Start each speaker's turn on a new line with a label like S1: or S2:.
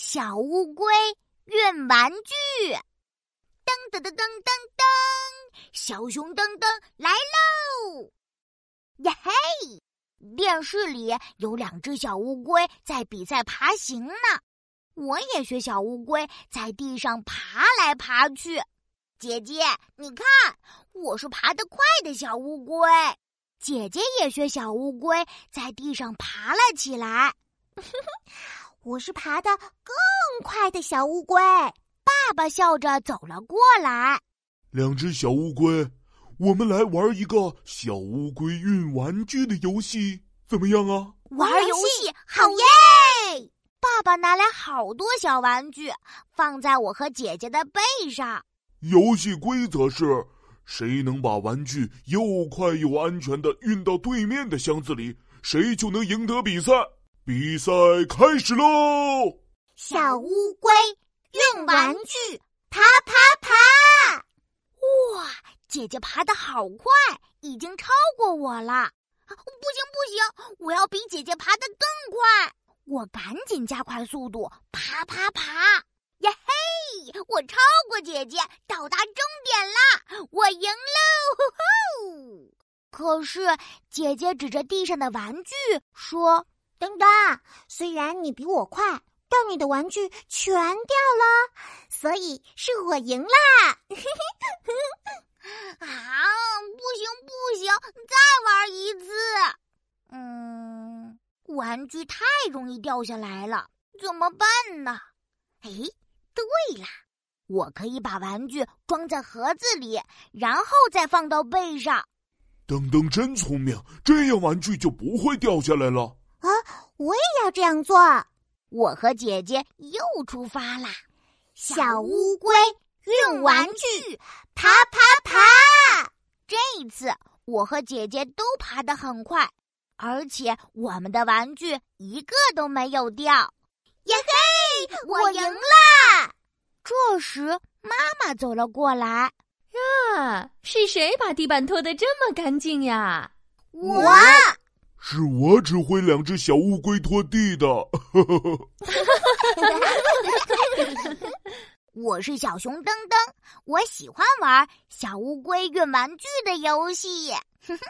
S1: 小乌龟运玩具，噔噔噔噔噔噔，小熊噔噔来喽！呀嘿，电视里有两只小乌龟在比赛爬行呢。我也学小乌龟在地上爬来爬去。姐姐，你看，我是爬得快的小乌龟。姐姐也学小乌龟在地上爬了起来。
S2: 我是爬得更快的小乌龟。
S1: 爸爸笑着走了过来。
S3: 两只小乌龟，我们来玩一个小乌龟运玩具的游戏，怎么样啊？
S1: 玩游戏好耶！爸爸拿来好多小玩具，放在我和姐姐的背上。
S3: 游戏规则是：谁能把玩具又快又安全的运到对面的箱子里，谁就能赢得比赛。比赛开始喽！
S2: 小乌龟用玩具，爬爬爬！
S1: 哇，姐姐爬得好快，已经超过我了！不行不行，我要比姐姐爬得更快！我赶紧加快速度，爬爬爬！呀嘿，我超过姐姐，到达终点啦！我赢喽！呼呼！可是姐姐指着地上的玩具说。
S2: 噔噔，虽然你比我快，但你的玩具全掉了，所以是我赢啦！
S1: 啊，不行不行，再玩一次。嗯，玩具太容易掉下来了，怎么办呢？哎，对了，我可以把玩具装在盒子里，然后再放到背上。
S3: 噔噔真聪明，这样玩具就不会掉下来了。
S2: 啊！我也要这样做。
S1: 我和姐姐又出发啦！
S2: 小乌龟运玩具，爬爬爬！
S1: 这一次，我和姐姐都爬得很快，而且我们的玩具一个都没有掉。
S2: 耶嘿！我赢了！
S1: 这时，妈妈走了过来。
S4: 呀，是谁把地板拖得这么干净呀？
S2: 我。
S3: 是我指挥两只小乌龟拖地的。
S1: 我是小熊噔噔，我喜欢玩小乌龟运玩具的游戏。哼哼